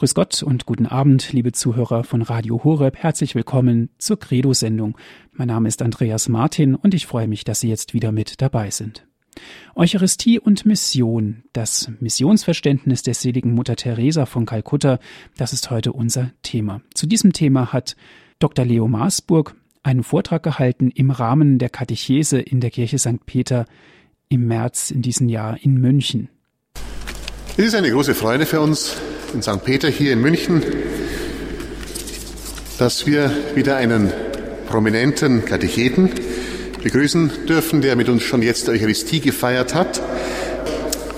Grüß Gott und guten Abend, liebe Zuhörer von Radio Horeb. Herzlich willkommen zur Credo-Sendung. Mein Name ist Andreas Martin und ich freue mich, dass Sie jetzt wieder mit dabei sind. Eucharistie und Mission, das Missionsverständnis der seligen Mutter Teresa von Kalkutta, das ist heute unser Thema. Zu diesem Thema hat Dr. Leo Maasburg einen Vortrag gehalten im Rahmen der Katechese in der Kirche St. Peter im März in diesem Jahr in München. Es ist eine große Freude für uns in St. Peter hier in München, dass wir wieder einen prominenten Katecheten begrüßen dürfen, der mit uns schon jetzt Eucharistie gefeiert hat,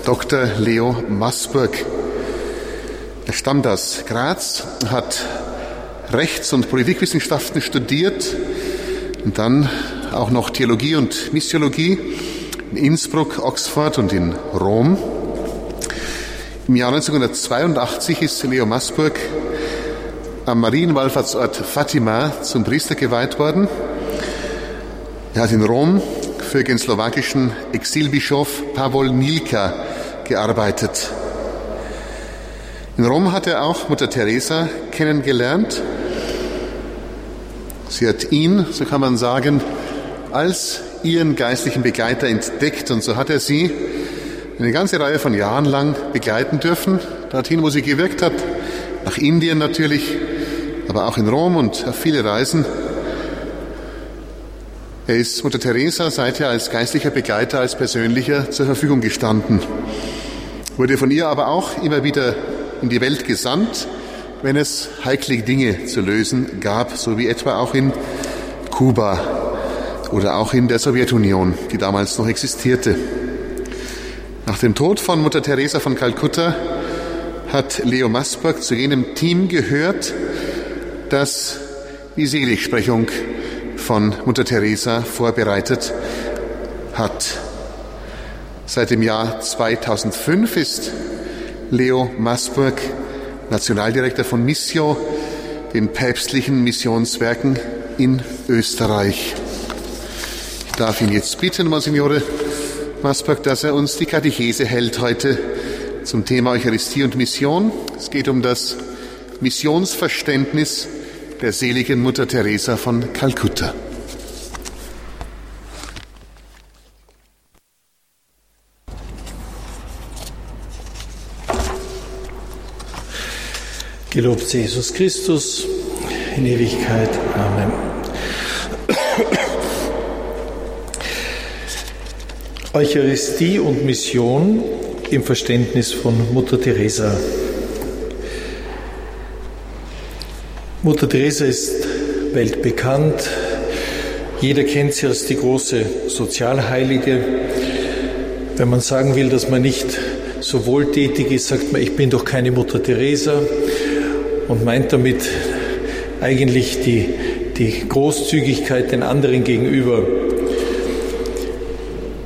Dr. Leo Masburg. Er stammt aus Graz, hat Rechts- und Politikwissenschaften studiert und dann auch noch Theologie und Missiologie in Innsbruck, Oxford und in Rom. Im Jahr 1982 ist Leo Masburg am Marienwallfahrtsort Fatima zum Priester geweiht worden. Er hat in Rom für den slowakischen Exilbischof Pavol Nilka gearbeitet. In Rom hat er auch Mutter Teresa kennengelernt. Sie hat ihn, so kann man sagen, als ihren geistlichen Begleiter entdeckt und so hat er sie eine ganze Reihe von Jahren lang begleiten dürfen, dorthin, wo sie gewirkt hat, nach Indien natürlich, aber auch in Rom und auf viele Reisen. Er ist Mutter Teresa seither als geistlicher Begleiter, als persönlicher zur Verfügung gestanden, wurde von ihr aber auch immer wieder in die Welt gesandt, wenn es heikle Dinge zu lösen gab, so wie etwa auch in Kuba oder auch in der Sowjetunion, die damals noch existierte. Nach dem Tod von Mutter Teresa von Kalkutta hat Leo Masburg zu jenem Team gehört, das die Seligsprechung von Mutter Teresa vorbereitet hat. Seit dem Jahr 2005 ist Leo Masburg Nationaldirektor von Missio, den päpstlichen Missionswerken in Österreich. Ich darf ihn jetzt bitten, Monsignore Masburg, dass er uns die Katechese hält heute zum Thema Eucharistie und Mission. Es geht um das Missionsverständnis der seligen Mutter Teresa von Kalkutta. Gelobt sei Jesus Christus in Ewigkeit. Amen. Eucharistie und Mission im Verständnis von Mutter Teresa. Mutter Teresa ist weltbekannt. Jeder kennt sie als die große Sozialheilige. Wenn man sagen will, dass man nicht so wohltätig ist, sagt man, ich bin doch keine Mutter Teresa und meint damit eigentlich die, die Großzügigkeit den anderen gegenüber.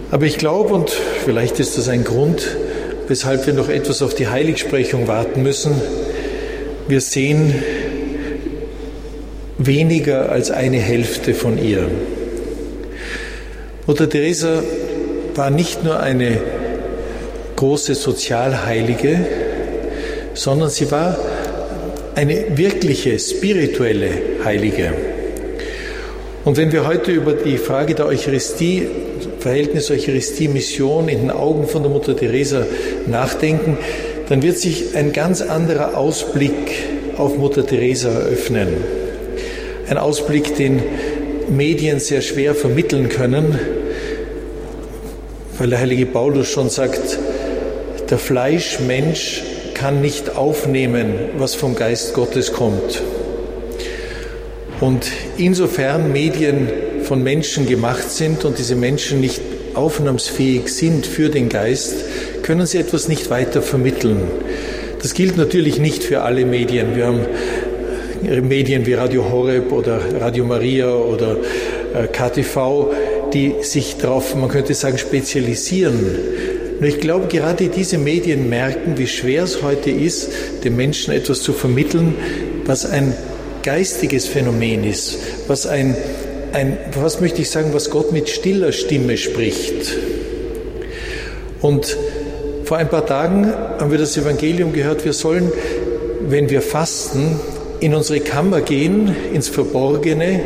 Aber ich glaube, und vielleicht ist das ein Grund, weshalb wir noch etwas auf die Heiligsprechung warten müssen, wir sehen weniger als eine Hälfte von ihr. Mutter Teresa war nicht nur eine große Sozialheilige, sondern sie war eine wirkliche spirituelle Heilige. Und wenn wir heute über die Frage der Eucharistie, Verhältnis Eucharistie-Mission in den Augen von der Mutter Teresa nachdenken, dann wird sich ein ganz anderer Ausblick auf Mutter Teresa eröffnen. Ein Ausblick, den Medien sehr schwer vermitteln können, weil der heilige Paulus schon sagt, der Fleischmensch kann nicht aufnehmen, was vom Geist Gottes kommt. Und insofern Medien von Menschen gemacht sind und diese Menschen nicht aufnahmsfähig sind für den Geist, können sie etwas nicht weiter vermitteln. Das gilt natürlich nicht für alle Medien. Wir haben Medien wie Radio Horeb oder Radio Maria oder äh, KTV, die sich darauf, man könnte sagen, spezialisieren. Und ich glaube, gerade diese Medien merken, wie schwer es heute ist, den Menschen etwas zu vermitteln, was ein geistiges Phänomen ist, was ein, ein, was möchte ich sagen, was Gott mit stiller Stimme spricht. Und vor ein paar Tagen haben wir das Evangelium gehört, wir sollen wenn wir fasten, in unsere Kammer gehen, ins Verborgene,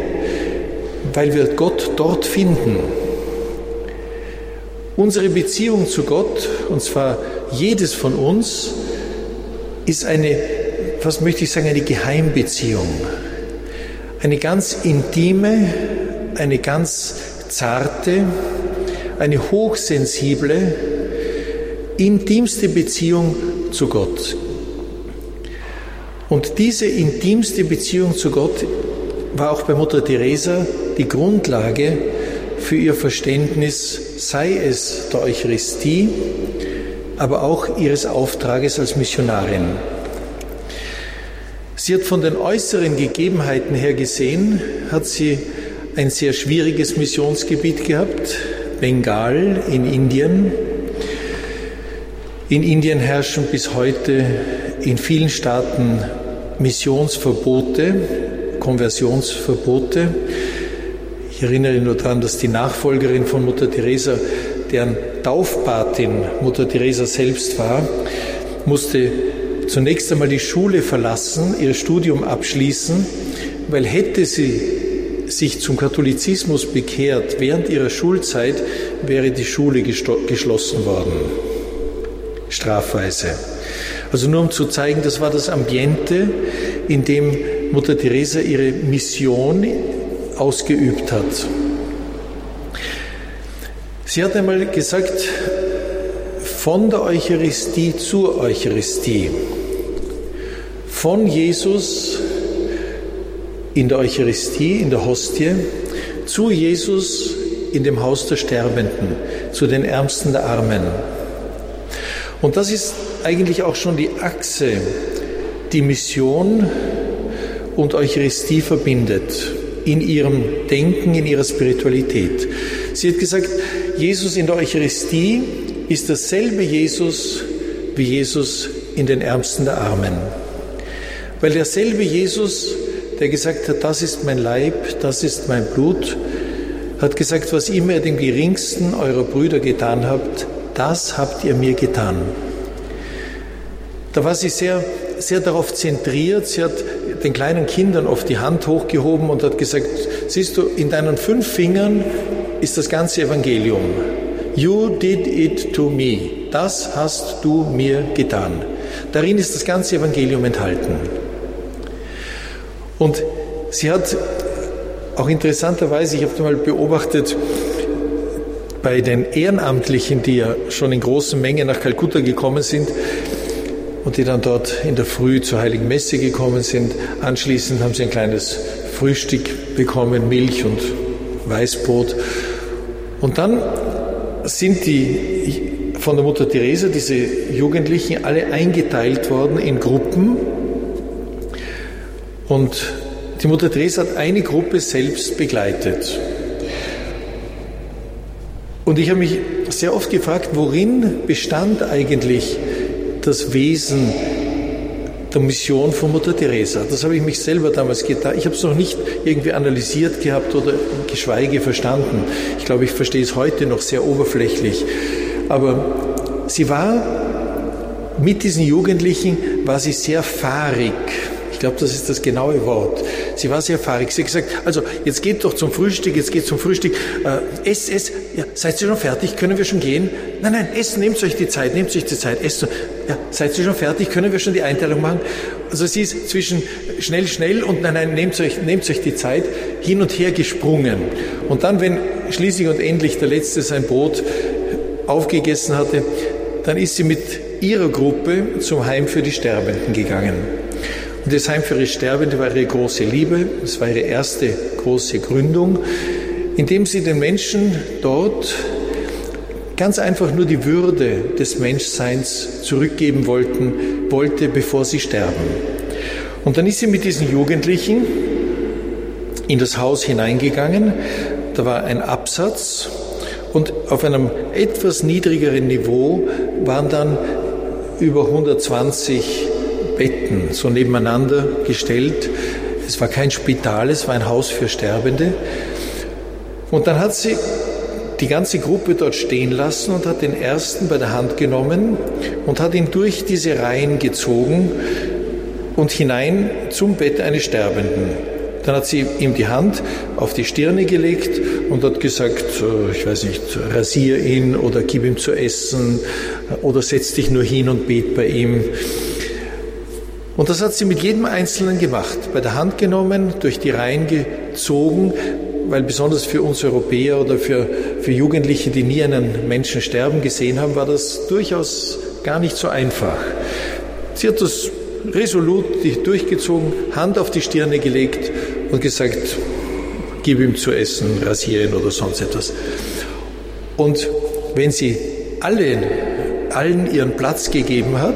weil wir Gott dort finden. Unsere Beziehung zu Gott, und zwar jedes von uns, ist eine, was möchte ich sagen, eine Geheimbeziehung. Eine ganz intime, eine ganz zarte, eine hochsensible, intimste Beziehung zu Gott. Und diese intimste Beziehung zu Gott war auch bei Mutter Teresa die Grundlage für ihr Verständnis, sei es der Eucharistie, aber auch ihres Auftrages als Missionarin. Sie hat von den äußeren Gegebenheiten her gesehen, hat sie ein sehr schwieriges Missionsgebiet gehabt, Bengal in Indien. In Indien herrschen bis heute in vielen Staaten Missionsverbote, Konversionsverbote. Ich erinnere nur daran, dass die Nachfolgerin von Mutter Teresa, deren Taufpatin Mutter Teresa selbst war, musste zunächst einmal die Schule verlassen, ihr Studium abschließen, weil hätte sie sich zum Katholizismus bekehrt während ihrer Schulzeit, wäre die Schule geschlossen worden, strafweise. Also nur um zu zeigen, das war das Ambiente, in dem Mutter Teresa ihre Mission ausgeübt hat. Sie hat einmal gesagt, von der Eucharistie zur Eucharistie, von Jesus in der Eucharistie, in der Hostie, zu Jesus in dem Haus der Sterbenden, zu den Ärmsten der Armen. Und das ist eigentlich auch schon die Achse, die Mission und Eucharistie verbindet in ihrem Denken, in ihrer Spiritualität. Sie hat gesagt, Jesus in der Eucharistie ist dasselbe Jesus wie Jesus in den Ärmsten der Armen. Weil derselbe Jesus, der gesagt hat, das ist mein Leib, das ist mein Blut, hat gesagt, was immer ihr dem geringsten eurer Brüder getan habt, das habt ihr mir getan. Da war sie sehr, sehr darauf zentriert. Sie hat den kleinen Kindern oft die Hand hochgehoben und hat gesagt, siehst du, in deinen fünf Fingern ist das ganze Evangelium. You did it to me. Das hast du mir getan. Darin ist das ganze Evangelium enthalten. Und sie hat auch interessanterweise, ich habe mal beobachtet, bei den Ehrenamtlichen, die ja schon in großen Mengen nach Kalkutta gekommen sind, und die dann dort in der Früh zur Heiligen Messe gekommen sind. Anschließend haben sie ein kleines Frühstück bekommen, Milch und Weißbrot. Und dann sind die von der Mutter Teresa, diese Jugendlichen, alle eingeteilt worden in Gruppen. Und die Mutter Teresa hat eine Gruppe selbst begleitet. Und ich habe mich sehr oft gefragt, worin bestand eigentlich das Wesen der Mission von Mutter Teresa. Das habe ich mich selber damals getan. Ich habe es noch nicht irgendwie analysiert gehabt oder geschweige verstanden. Ich glaube, ich verstehe es heute noch sehr oberflächlich. Aber sie war mit diesen Jugendlichen, war sie sehr fahrig glaube, das ist das genaue Wort. Sie war sehr fahrig. Sie hat gesagt, also jetzt geht doch zum Frühstück, jetzt geht zum Frühstück. Äh, ess, ess. Ja, seid ihr schon fertig? Können wir schon gehen? Nein, nein, essen, nehmt euch die Zeit, nehmt euch die Zeit, essen. Ja, seid ihr schon fertig? Können wir schon die Einteilung machen? Also sie ist zwischen schnell, schnell und nein, nein, nehmt euch, nehmt euch die Zeit, hin und her gesprungen. Und dann, wenn schließlich und endlich der Letzte sein Brot aufgegessen hatte, dann ist sie mit ihrer Gruppe zum Heim für die Sterbenden gegangen. Und das Heim für ihre Sterbende war ihre große Liebe, es war ihre erste große Gründung, indem sie den Menschen dort ganz einfach nur die Würde des Menschseins zurückgeben wollten, wollte, bevor sie sterben. Und dann ist sie mit diesen Jugendlichen in das Haus hineingegangen. Da war ein Absatz und auf einem etwas niedrigeren Niveau waren dann über 120 Betten so nebeneinander gestellt. Es war kein Spital, es war ein Haus für Sterbende. Und dann hat sie die ganze Gruppe dort stehen lassen und hat den ersten bei der Hand genommen und hat ihn durch diese Reihen gezogen und hinein zum Bett eines Sterbenden. Dann hat sie ihm die Hand auf die Stirne gelegt und hat gesagt, ich weiß nicht, rasier ihn oder gib ihm zu essen oder setz dich nur hin und bet bei ihm. Und das hat sie mit jedem Einzelnen gemacht, bei der Hand genommen, durch die Reihen gezogen, weil besonders für uns Europäer oder für, für Jugendliche, die nie einen Menschen sterben gesehen haben, war das durchaus gar nicht so einfach. Sie hat das resolut durchgezogen, Hand auf die Stirne gelegt und gesagt, gib ihm zu essen, rasieren oder sonst etwas. Und wenn sie allen, allen ihren Platz gegeben hat,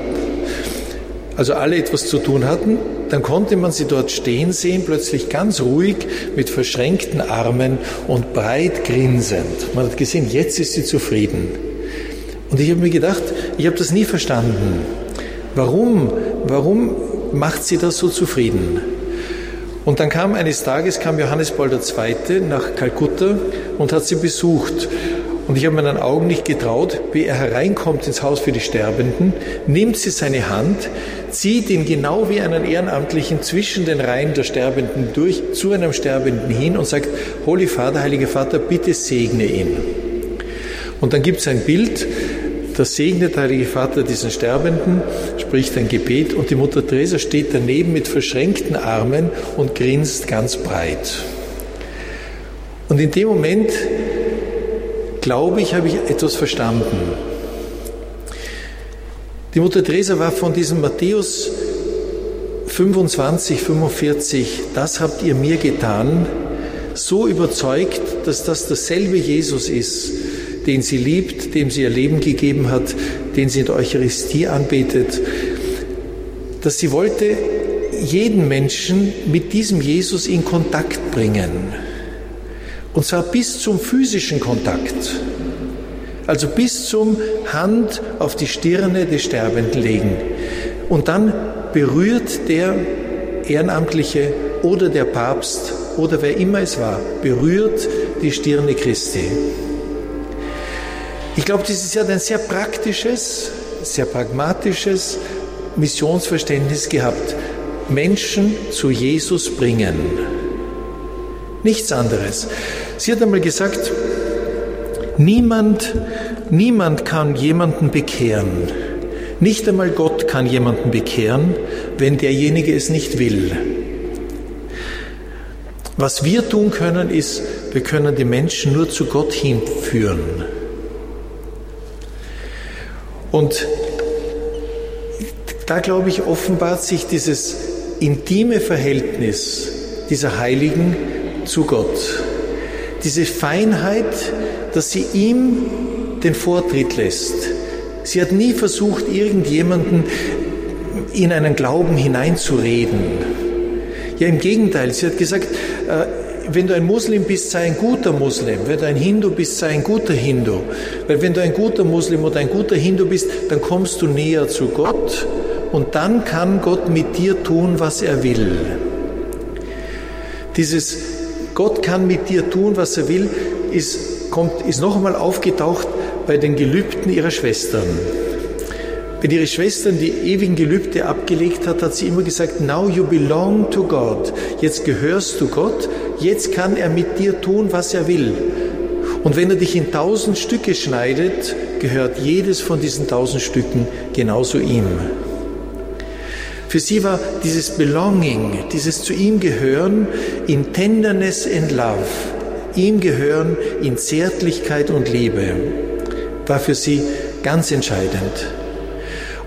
also alle etwas zu tun hatten, dann konnte man sie dort stehen sehen, plötzlich ganz ruhig mit verschränkten Armen und breit grinsend. Man hat gesehen, jetzt ist sie zufrieden. Und ich habe mir gedacht, ich habe das nie verstanden. Warum, warum macht sie das so zufrieden? Und dann kam eines Tages, kam Johannes Paul II. nach Kalkutta und hat sie besucht. Und ich habe meinen Augen nicht getraut, wie er hereinkommt ins Haus für die Sterbenden, nimmt sie seine Hand, zieht ihn genau wie einen Ehrenamtlichen zwischen den Reihen der Sterbenden durch zu einem Sterbenden hin und sagt, Holy Vater, Heiliger Vater, bitte segne ihn. Und dann gibt es ein Bild, da segnet der Heilige Vater diesen Sterbenden, spricht ein Gebet und die Mutter Teresa steht daneben mit verschränkten Armen und grinst ganz breit. Und in dem Moment, glaube ich, habe ich etwas verstanden. Die Mutter Teresa war von diesem Matthäus 25, 45, das habt ihr mir getan, so überzeugt, dass das dasselbe Jesus ist, den sie liebt, dem sie ihr Leben gegeben hat, den sie in der Eucharistie anbetet, dass sie wollte jeden Menschen mit diesem Jesus in Kontakt bringen. Und zwar bis zum physischen Kontakt. Also bis zum Hand auf die Stirne des Sterbenden legen. Und dann berührt der Ehrenamtliche oder der Papst oder wer immer es war, berührt die Stirne Christi. Ich glaube, dieses hat ein sehr praktisches, sehr pragmatisches Missionsverständnis gehabt. Menschen zu Jesus bringen. Nichts anderes. Sie hat einmal gesagt, niemand, niemand kann jemanden bekehren. Nicht einmal Gott kann jemanden bekehren, wenn derjenige es nicht will. Was wir tun können, ist, wir können die Menschen nur zu Gott hinführen. Und da, glaube ich, offenbart sich dieses intime Verhältnis dieser Heiligen zu Gott. Diese Feinheit, dass sie ihm den Vortritt lässt. Sie hat nie versucht, irgendjemanden in einen Glauben hineinzureden. Ja, im Gegenteil, sie hat gesagt, äh, wenn du ein Muslim bist, sei ein guter Muslim. Wenn du ein Hindu bist, sei ein guter Hindu. Weil wenn du ein guter Muslim oder ein guter Hindu bist, dann kommst du näher zu Gott und dann kann Gott mit dir tun, was er will. Dieses Gott kann mit dir tun, was er will, ist, kommt, ist noch einmal aufgetaucht bei den Gelübden ihrer Schwestern. Wenn ihre Schwestern die ewigen Gelübde abgelegt hat, hat sie immer gesagt, now you belong to God. Jetzt gehörst du Gott, jetzt kann er mit dir tun, was er will. Und wenn er dich in tausend Stücke schneidet, gehört jedes von diesen tausend Stücken genauso ihm. Für sie war dieses Belonging, dieses zu ihm gehören in Tenderness and Love, ihm gehören in Zärtlichkeit und Liebe, war für sie ganz entscheidend.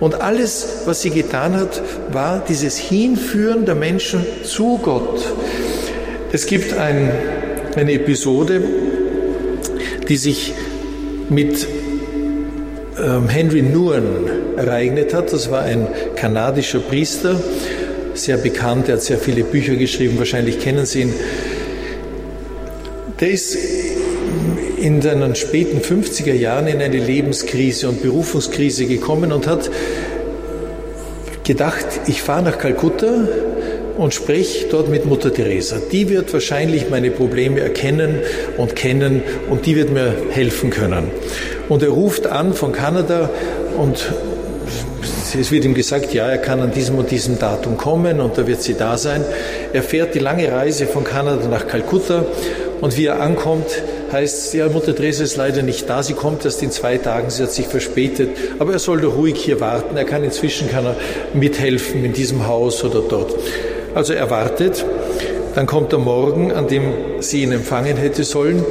Und alles, was sie getan hat, war dieses Hinführen der Menschen zu Gott. Es gibt ein, eine Episode, die sich mit Henry Nguyen ereignet hat. Das war ein kanadischer Priester, sehr bekannt, er hat sehr viele Bücher geschrieben, wahrscheinlich kennen Sie ihn. Der ist in seinen späten 50er Jahren in eine Lebenskrise und Berufungskrise gekommen und hat gedacht, ich fahre nach Kalkutta und spreche dort mit Mutter Teresa. Die wird wahrscheinlich meine Probleme erkennen und kennen und die wird mir helfen können. Und er ruft an von Kanada und es wird ihm gesagt, ja, er kann an diesem und diesem Datum kommen und da wird sie da sein. Er fährt die lange Reise von Kanada nach Kalkutta und wie er ankommt, heißt, ja, Mutter Teresa ist leider nicht da, sie kommt erst in zwei Tagen, sie hat sich verspätet, aber er soll doch ruhig hier warten, er kann inzwischen kann er mithelfen in diesem Haus oder dort. Also er wartet, dann kommt der Morgen, an dem sie ihn empfangen hätte sollen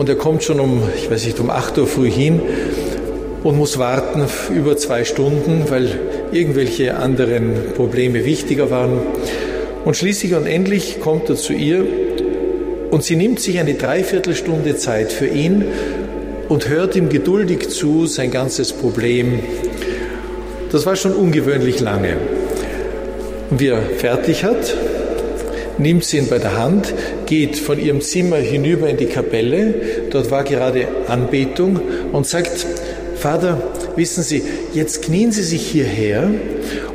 und er kommt schon um, ich weiß nicht, um 8 Uhr früh hin und muss warten über zwei Stunden, weil irgendwelche anderen Probleme wichtiger waren. Und schließlich und endlich kommt er zu ihr und sie nimmt sich eine Dreiviertelstunde Zeit für ihn und hört ihm geduldig zu, sein ganzes Problem. Das war schon ungewöhnlich lange. Und wie er fertig hat, nimmt sie ihn bei der Hand, geht von ihrem Zimmer hinüber in die Kapelle, dort war gerade Anbetung und sagt, Vater, wissen Sie, jetzt knien Sie sich hierher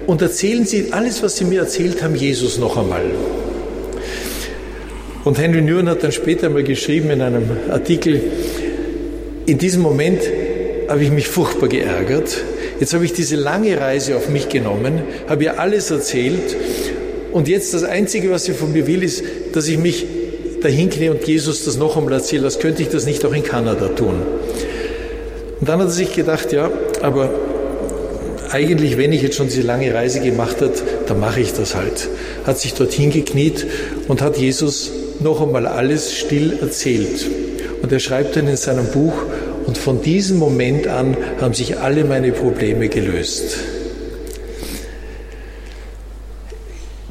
und erzählen Sie alles, was Sie mir erzählt haben, Jesus noch einmal. Und Henry Nguyen hat dann später mal geschrieben in einem Artikel, in diesem Moment habe ich mich furchtbar geärgert. Jetzt habe ich diese lange Reise auf mich genommen, habe ihr alles erzählt und jetzt das Einzige, was sie von mir will, ist, dass ich mich dahin knie und Jesus das noch einmal erzähle. Als könnte ich das nicht auch in Kanada tun. Und dann hat er sich gedacht, ja, aber eigentlich, wenn ich jetzt schon diese lange Reise gemacht habe, dann mache ich das halt. Hat sich dorthin gekniet und hat Jesus noch einmal alles still erzählt. Und er schreibt dann in seinem Buch, und von diesem Moment an haben sich alle meine Probleme gelöst.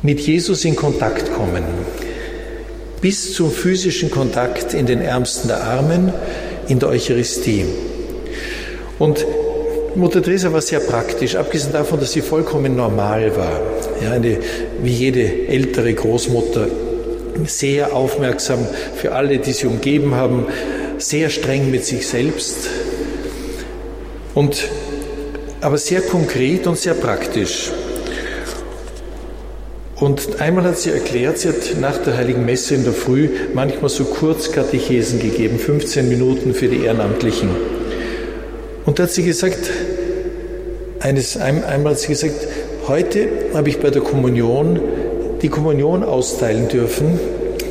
Mit Jesus in Kontakt kommen, bis zum physischen Kontakt in den Ärmsten der Armen, in der Eucharistie. Und Mutter Teresa war sehr praktisch, abgesehen davon, dass sie vollkommen normal war. Ja, eine, wie jede ältere Großmutter sehr aufmerksam für alle, die sie umgeben haben, sehr streng mit sich selbst und aber sehr konkret und sehr praktisch. Und einmal hat sie erklärt, sie hat nach der Heiligen Messe in der Früh manchmal so Kurzkatechesen gegeben, 15 Minuten für die Ehrenamtlichen. Und da hat sie gesagt, eines, einmal hat sie gesagt, heute habe ich bei der Kommunion die Kommunion austeilen dürfen,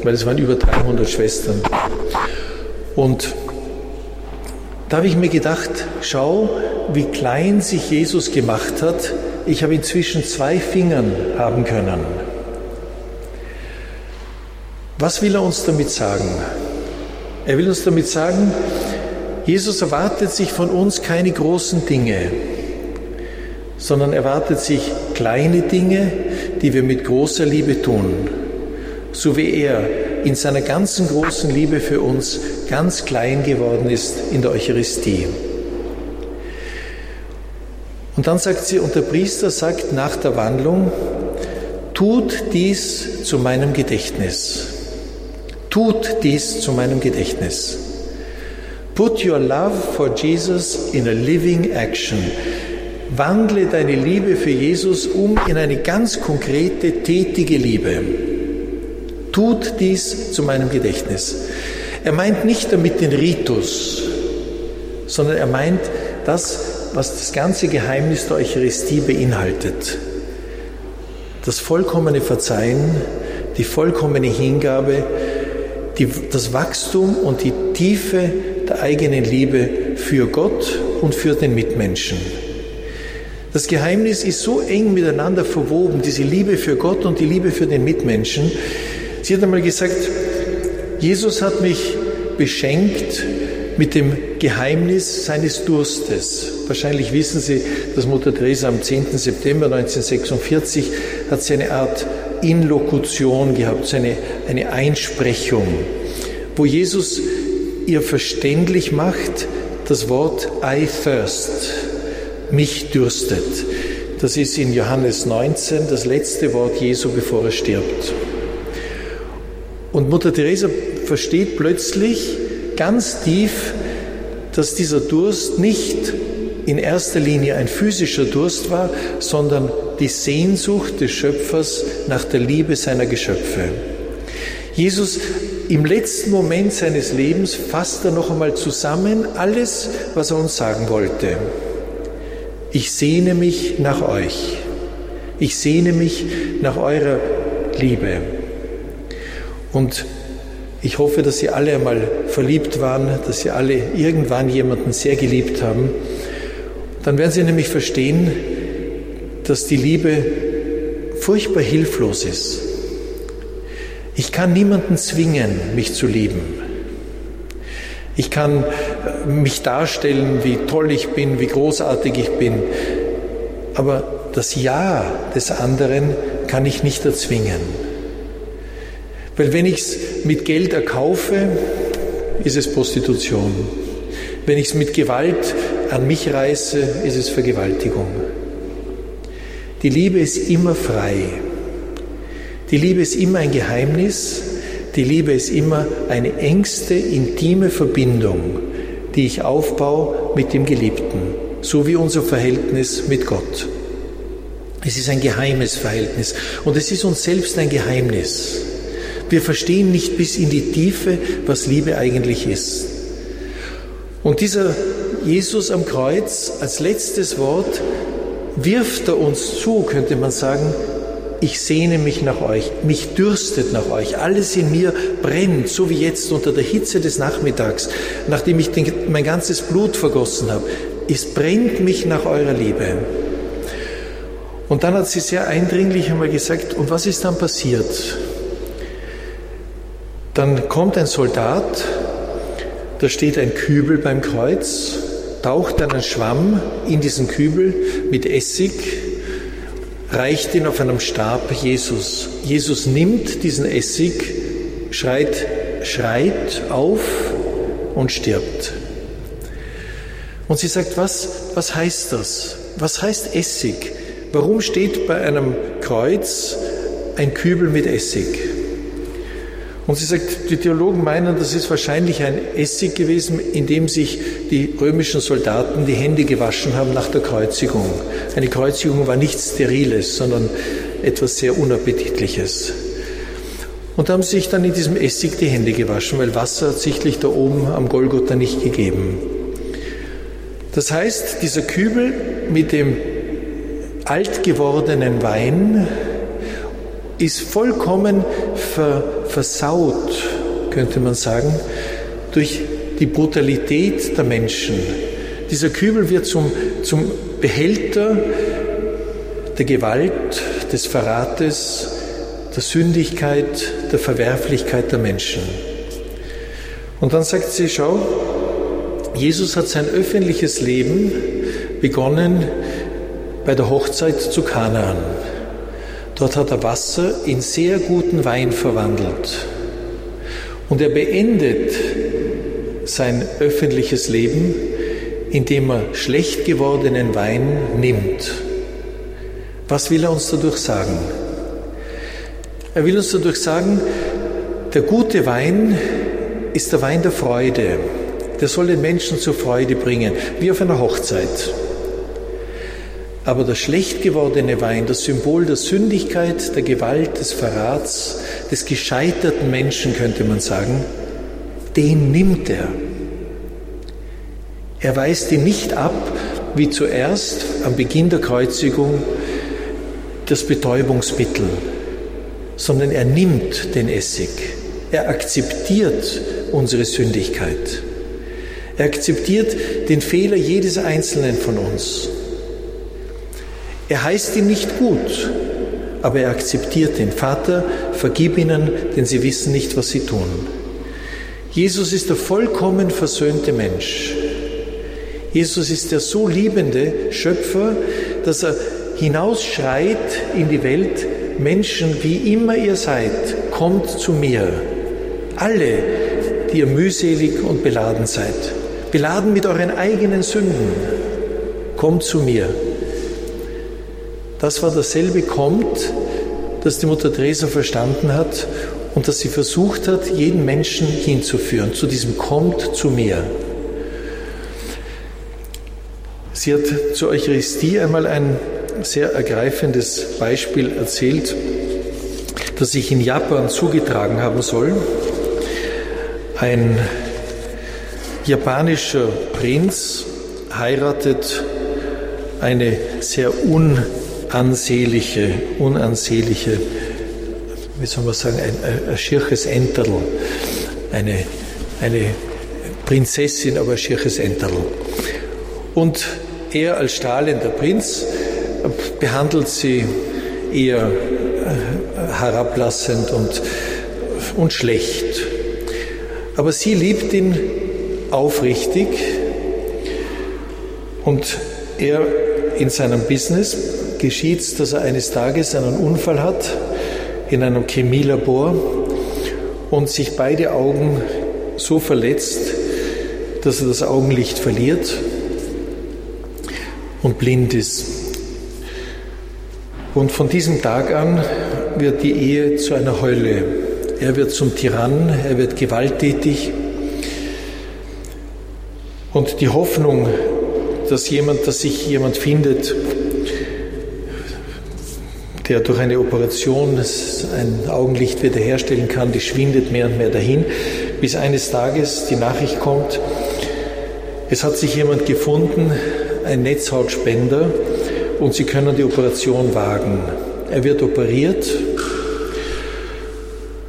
weil es waren über 300 Schwestern. Und da habe ich mir gedacht, schau, wie klein sich Jesus gemacht hat. Ich habe ihn zwischen zwei Fingern haben können. Was will er uns damit sagen? Er will uns damit sagen, Jesus erwartet sich von uns keine großen Dinge, sondern erwartet sich kleine Dinge, die wir mit großer Liebe tun, so wie er in seiner ganzen großen Liebe für uns ganz klein geworden ist in der Eucharistie. Und dann sagt sie, und der Priester sagt nach der Wandlung, tut dies zu meinem Gedächtnis. Tut dies zu meinem Gedächtnis. Put your love for Jesus in a living action. Wandle deine Liebe für Jesus um in eine ganz konkrete, tätige Liebe. Tut dies zu meinem Gedächtnis. Er meint nicht damit den Ritus, sondern er meint das, was das ganze Geheimnis der Eucharistie beinhaltet. Das vollkommene Verzeihen, die vollkommene Hingabe, die, das Wachstum und die Tiefe der eigenen Liebe für Gott und für den Mitmenschen. Das Geheimnis ist so eng miteinander verwoben, diese Liebe für Gott und die Liebe für den Mitmenschen. Sie hat einmal gesagt, Jesus hat mich beschenkt mit dem Geheimnis seines Durstes. Wahrscheinlich wissen Sie, dass Mutter Teresa am 10. September 1946 hat sie eine Art Inlokution gehabt, so eine, eine Einsprechung, wo Jesus ihr verständlich macht das Wort I thirst mich dürstet. Das ist in Johannes 19 das letzte Wort Jesu, bevor er stirbt. Und Mutter Teresa versteht plötzlich ganz tief, dass dieser Durst nicht in erster Linie ein physischer Durst war, sondern die Sehnsucht des Schöpfers nach der Liebe seiner Geschöpfe. Jesus im letzten Moment seines Lebens fasst er noch einmal zusammen alles, was er uns sagen wollte. Ich sehne mich nach euch. Ich sehne mich nach eurer Liebe. Und ich hoffe, dass Sie alle einmal verliebt waren, dass Sie alle irgendwann jemanden sehr geliebt haben. Dann werden Sie nämlich verstehen, dass die Liebe furchtbar hilflos ist. Ich kann niemanden zwingen, mich zu lieben. Ich kann äh, mich darstellen, wie toll ich bin, wie großartig ich bin. Aber das Ja des anderen kann ich nicht erzwingen. Weil wenn ich es mit Geld erkaufe, ist es Prostitution. Wenn ich es mit Gewalt an mich reiße, ist es Vergewaltigung. Die Liebe ist immer frei. Die Liebe ist immer ein Geheimnis. Die Liebe ist immer eine engste, intime Verbindung, die ich aufbaue mit dem Geliebten, so wie unser Verhältnis mit Gott. Es ist ein geheimes Verhältnis und es ist uns selbst ein Geheimnis. Wir verstehen nicht bis in die Tiefe, was Liebe eigentlich ist. Und dieser Jesus am Kreuz als letztes Wort wirft er uns zu, könnte man sagen, ich sehne mich nach euch, mich dürstet nach euch, alles in mir brennt, so wie jetzt unter der Hitze des Nachmittags, nachdem ich den, mein ganzes Blut vergossen habe. Es brennt mich nach eurer Liebe. Und dann hat sie sehr eindringlich einmal gesagt, und was ist dann passiert? Dann kommt ein Soldat, da steht ein Kübel beim Kreuz, taucht einen Schwamm in diesen Kübel mit Essig, reicht ihn auf einem Stab Jesus. Jesus nimmt diesen Essig, schreit, schreit auf und stirbt. Und sie sagt, was, was heißt das? Was heißt Essig? Warum steht bei einem Kreuz ein Kübel mit Essig? Und sie sagt, die Theologen meinen, das ist wahrscheinlich ein Essig gewesen, in dem sich die römischen Soldaten die Hände gewaschen haben nach der Kreuzigung. Eine Kreuzigung war nichts Steriles, sondern etwas sehr Unappetitliches. Und haben sich dann in diesem Essig die Hände gewaschen, weil Wasser hat sichtlich da oben am Golgotha nicht gegeben. Das heißt, dieser Kübel mit dem alt gewordenen Wein ist vollkommen ver, versaut, könnte man sagen, durch die Brutalität der Menschen. Dieser Kübel wird zum, zum Behälter der Gewalt, des Verrates, der Sündigkeit, der Verwerflichkeit der Menschen. Und dann sagt sie, schau, Jesus hat sein öffentliches Leben begonnen bei der Hochzeit zu Kanaan. Dort hat er Wasser in sehr guten Wein verwandelt. Und er beendet sein öffentliches Leben, indem er schlecht gewordenen Wein nimmt. Was will er uns dadurch sagen? Er will uns dadurch sagen, der gute Wein ist der Wein der Freude. Der soll den Menschen zur Freude bringen, wie auf einer Hochzeit. Aber der schlecht gewordene Wein, das Symbol der Sündigkeit, der Gewalt, des Verrats, des gescheiterten Menschen, könnte man sagen, den nimmt er. Er weist ihn nicht ab, wie zuerst am Beginn der Kreuzigung das Betäubungsmittel, sondern er nimmt den Essig. Er akzeptiert unsere Sündigkeit. Er akzeptiert den Fehler jedes Einzelnen von uns. Er heißt ihn nicht gut, aber er akzeptiert den Vater, vergib ihnen, denn sie wissen nicht, was sie tun. Jesus ist der vollkommen versöhnte Mensch. Jesus ist der so liebende Schöpfer, dass er hinausschreit in die Welt, Menschen, wie immer ihr seid, kommt zu mir. Alle, die ihr mühselig und beladen seid, beladen mit euren eigenen Sünden, kommt zu mir. Das war dasselbe kommt, das die Mutter Teresa verstanden hat und das sie versucht hat, jeden Menschen hinzuführen, zu diesem kommt zu mir. Sie hat zur Eucharistie einmal ein sehr ergreifendes Beispiel erzählt, das sich in Japan zugetragen haben soll. Ein japanischer Prinz heiratet eine sehr unansehnliche, unansehnliche, wie soll man sagen, ein, ein schirches Enterl, eine, eine Prinzessin, aber ein schirches Enterl. Und er als strahlender Prinz behandelt sie eher äh, herablassend und, und schlecht. Aber sie liebt ihn aufrichtig und er in seinem Business geschieht es, dass er eines Tages einen Unfall hat in einem Chemielabor und sich beide Augen so verletzt, dass er das Augenlicht verliert und blind ist. Und von diesem Tag an wird die Ehe zu einer Hölle. Er wird zum Tyrann, er wird gewalttätig. Und die Hoffnung, dass jemand, dass sich jemand findet, der durch eine Operation ein Augenlicht wiederherstellen kann, die schwindet mehr und mehr dahin, bis eines Tages die Nachricht kommt, es hat sich jemand gefunden, ein Netzhautspender, und Sie können die Operation wagen. Er wird operiert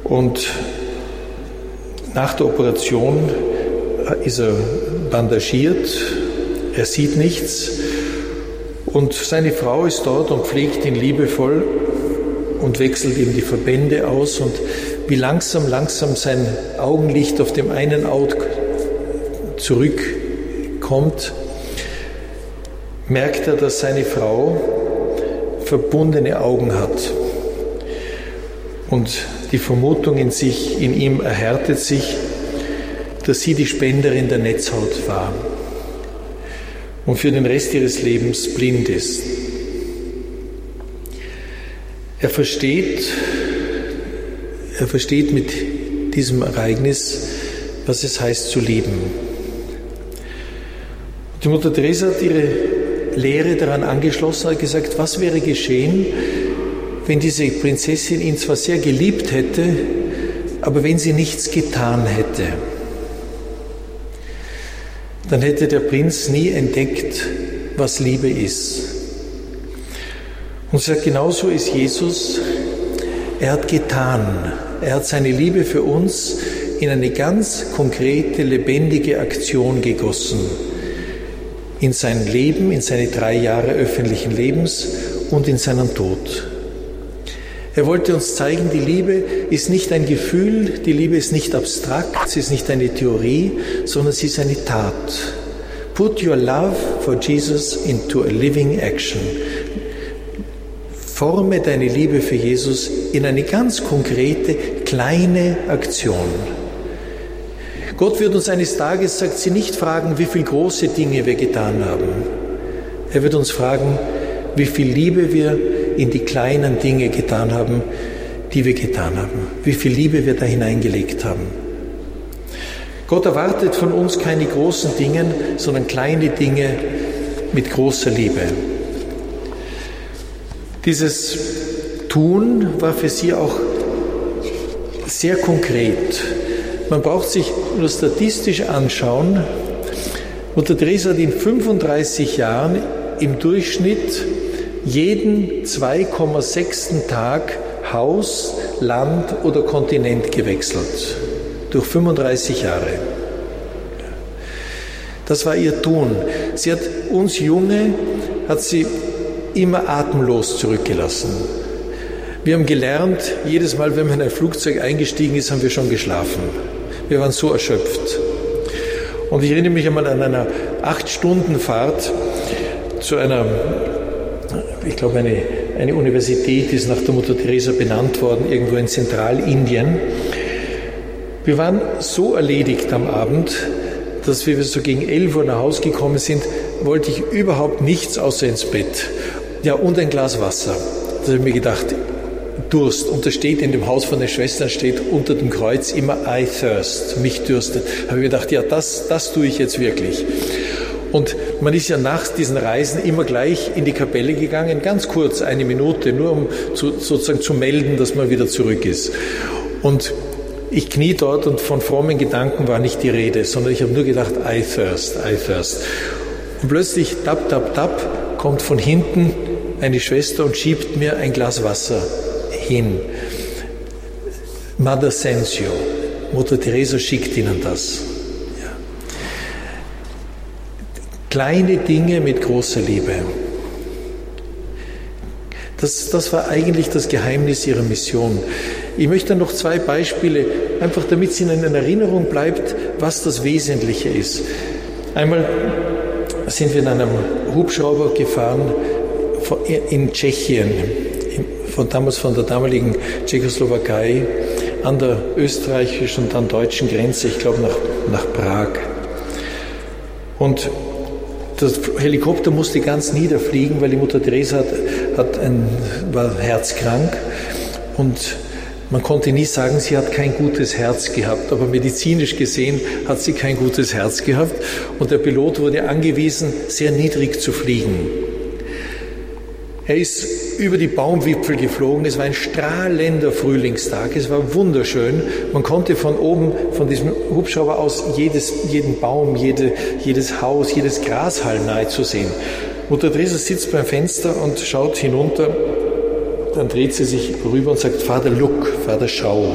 und nach der Operation ist er bandagiert, er sieht nichts und seine Frau ist dort und pflegt ihn liebevoll und wechselt ihm die Verbände aus und wie langsam, langsam sein Augenlicht auf dem einen Auge zurückkommt, merkt er, dass seine Frau verbundene Augen hat. Und die Vermutung in sich, in ihm erhärtet sich, dass sie die Spenderin der Netzhaut war und für den Rest ihres Lebens blind ist. Er versteht, er versteht mit diesem Ereignis, was es heißt zu lieben. Die Mutter Teresa hat ihre Lehre daran angeschlossen, hat gesagt, was wäre geschehen, wenn diese Prinzessin ihn zwar sehr geliebt hätte, aber wenn sie nichts getan hätte. Dann hätte der Prinz nie entdeckt, was Liebe ist. Und sagt, genauso ist Jesus, er hat getan, er hat seine Liebe für uns in eine ganz konkrete, lebendige Aktion gegossen in sein Leben, in seine drei Jahre öffentlichen Lebens und in seinen Tod. Er wollte uns zeigen, die Liebe ist nicht ein Gefühl, die Liebe ist nicht abstrakt, sie ist nicht eine Theorie, sondern sie ist eine Tat. Put your love for Jesus into a living action. Forme deine Liebe für Jesus in eine ganz konkrete, kleine Aktion. Gott wird uns eines Tages, sagt sie, nicht fragen, wie viele große Dinge wir getan haben. Er wird uns fragen, wie viel Liebe wir in die kleinen Dinge getan haben, die wir getan haben. Wie viel Liebe wir da hineingelegt haben. Gott erwartet von uns keine großen Dinge, sondern kleine Dinge mit großer Liebe. Dieses Tun war für sie auch sehr konkret. Man braucht sich nur statistisch anschauen. Mutter Teresa hat in 35 Jahren im Durchschnitt jeden 2,6. Tag Haus, Land oder Kontinent gewechselt. Durch 35 Jahre. Das war ihr Tun. Sie hat uns Junge, hat sie immer atemlos zurückgelassen. Wir haben gelernt, jedes Mal, wenn man in ein Flugzeug eingestiegen ist, haben wir schon geschlafen. Wir waren so erschöpft. Und ich erinnere mich einmal an einer Acht-Stunden-Fahrt zu einer, ich glaube, eine, eine Universität ist nach der Mutter Teresa benannt worden, irgendwo in Zentralindien. Wir waren so erledigt am Abend, dass wir so gegen 11 Uhr nach Hause gekommen sind, wollte ich überhaupt nichts außer ins Bett. Ja, und ein Glas Wasser. Da habe ich mir gedacht, Durst. Und da steht in dem Haus von den Schwestern, steht unter dem Kreuz immer I thirst, mich dürstet. Da habe ich gedacht, ja, das, das tue ich jetzt wirklich. Und man ist ja nach diesen Reisen immer gleich in die Kapelle gegangen, ganz kurz, eine Minute, nur um zu, sozusagen zu melden, dass man wieder zurück ist. Und ich knie dort und von frommen Gedanken war nicht die Rede, sondern ich habe nur gedacht, I thirst, I thirst. Und plötzlich, tap, tap, tap, kommt von hinten eine Schwester und schiebt mir ein Glas Wasser hin. Mother sends you. Mutter Teresa schickt ihnen das. Ja. Kleine Dinge mit großer Liebe. Das, das war eigentlich das Geheimnis ihrer Mission. Ich möchte noch zwei Beispiele, einfach damit es Ihnen in Erinnerung bleibt, was das Wesentliche ist. Einmal sind wir in einem Hubschrauber gefahren in Tschechien, von damals von der damaligen Tschechoslowakei an der österreichischen und dann deutschen Grenze, ich glaube nach, nach Prag. Und der Helikopter musste ganz niederfliegen, weil die Mutter Theresa hat, hat ein, war herzkrank. Und man konnte nie sagen, sie hat kein gutes Herz gehabt, aber medizinisch gesehen hat sie kein gutes Herz gehabt. Und der Pilot wurde angewiesen, sehr niedrig zu fliegen. Er ist über die Baumwipfel geflogen. Es war ein strahlender Frühlingstag. Es war wunderschön. Man konnte von oben, von diesem Hubschrauber aus, jedes, jeden Baum, jede, jedes Haus, jedes Grashalm nahezu sehen. Mutter Teresa sitzt beim Fenster und schaut hinunter. Dann dreht sie sich rüber und sagt, Vater, look, Vater, schau.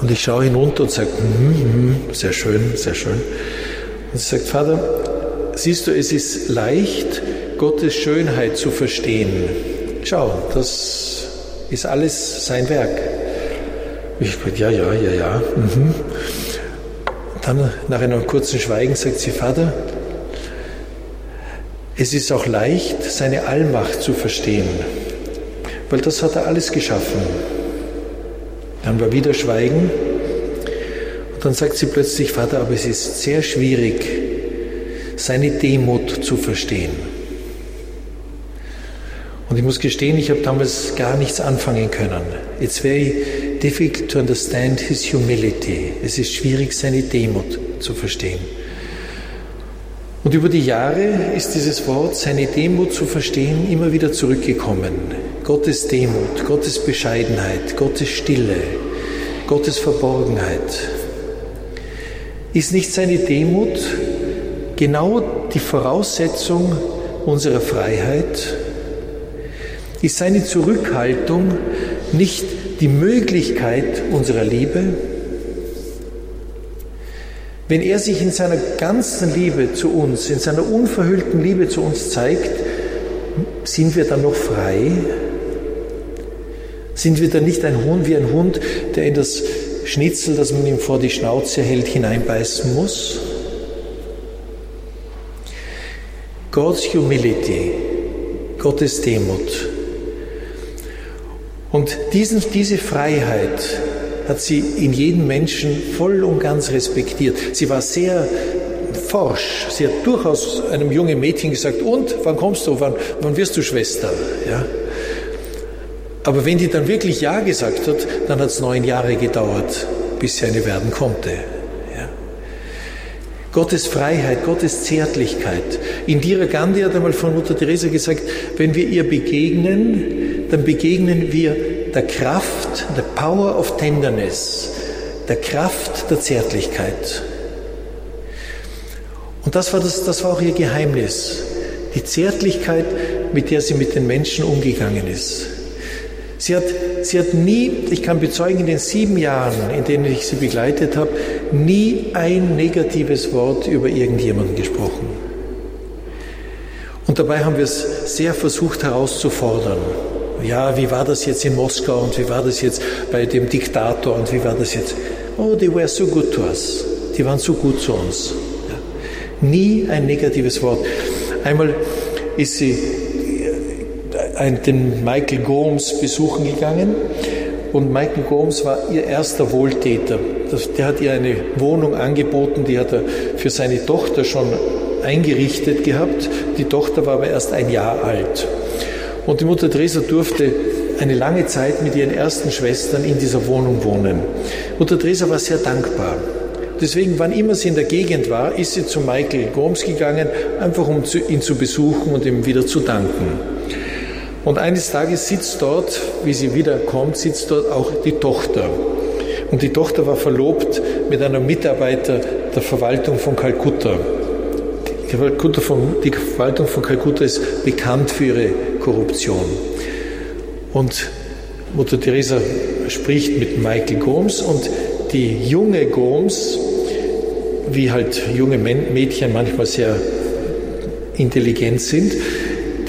Und ich schaue hinunter und sage, mm, mm, sehr schön, sehr schön. Und sie sagt, Vater, siehst du, es ist leicht, Gottes Schönheit zu verstehen. Schau, das ist alles sein Werk. Ich ja, ja, ja, ja. Mhm. Dann nach einem kurzen Schweigen sagt sie, Vater, es ist auch leicht, seine Allmacht zu verstehen, weil das hat er alles geschaffen. Dann war wieder Schweigen und dann sagt sie plötzlich, Vater, aber es ist sehr schwierig, seine Demut zu verstehen. Und ich muss gestehen, ich habe damals gar nichts anfangen können. It's very difficult to understand his humility. Es ist schwierig, seine Demut zu verstehen. Und über die Jahre ist dieses Wort, seine Demut zu verstehen, immer wieder zurückgekommen. Gottes Demut, Gottes Bescheidenheit, Gottes Stille, Gottes Verborgenheit. Ist nicht seine Demut genau die Voraussetzung unserer Freiheit, ist seine Zurückhaltung nicht die Möglichkeit unserer Liebe? Wenn er sich in seiner ganzen Liebe zu uns, in seiner unverhüllten Liebe zu uns zeigt, sind wir dann noch frei? Sind wir dann nicht ein Hund wie ein Hund, der in das Schnitzel, das man ihm vor die Schnauze hält, hineinbeißen muss? God's humility, Gottes Demut und diesen, diese Freiheit hat sie in jedem Menschen voll und ganz respektiert. Sie war sehr forsch. Sie hat durchaus einem jungen Mädchen gesagt, und, wann kommst du, wann, wann wirst du Schwester? Ja. Aber wenn die dann wirklich Ja gesagt hat, dann hat es neun Jahre gedauert, bis sie eine werden konnte. Ja. Gottes Freiheit, Gottes Zärtlichkeit. Indira Gandhi hat einmal von Mutter Teresa gesagt, wenn wir ihr begegnen, dann begegnen wir der Kraft, der Power of Tenderness, der Kraft der Zärtlichkeit. Und das war, das, das war auch ihr Geheimnis, die Zärtlichkeit, mit der sie mit den Menschen umgegangen ist. Sie hat, sie hat nie, ich kann bezeugen, in den sieben Jahren, in denen ich sie begleitet habe, nie ein negatives Wort über irgendjemanden gesprochen. Und dabei haben wir es sehr versucht herauszufordern. Ja, wie war das jetzt in Moskau und wie war das jetzt bei dem Diktator und wie war das jetzt? Oh, they were so good to us. Die waren so gut zu uns. Ja. Nie ein negatives Wort. Einmal ist sie äh, den Michael Gomes besuchen gegangen und Michael Gomes war ihr erster Wohltäter. Der hat ihr eine Wohnung angeboten, die hat er für seine Tochter schon eingerichtet gehabt. Die Tochter war aber erst ein Jahr alt. Und die Mutter Teresa durfte eine lange Zeit mit ihren ersten Schwestern in dieser Wohnung wohnen. Mutter Teresa war sehr dankbar. Deswegen, wann immer sie in der Gegend war, ist sie zu Michael Gomes gegangen, einfach um ihn zu besuchen und ihm wieder zu danken. Und eines Tages sitzt dort, wie sie wiederkommt, sitzt dort auch die Tochter. Und die Tochter war verlobt mit einem Mitarbeiter der Verwaltung von Kalkutta. Die Verwaltung von Kalkutta ist bekannt für ihre Korruption. Und Mutter Teresa spricht mit Michael Gomes und die junge Gomes, wie halt junge Mädchen manchmal sehr intelligent sind,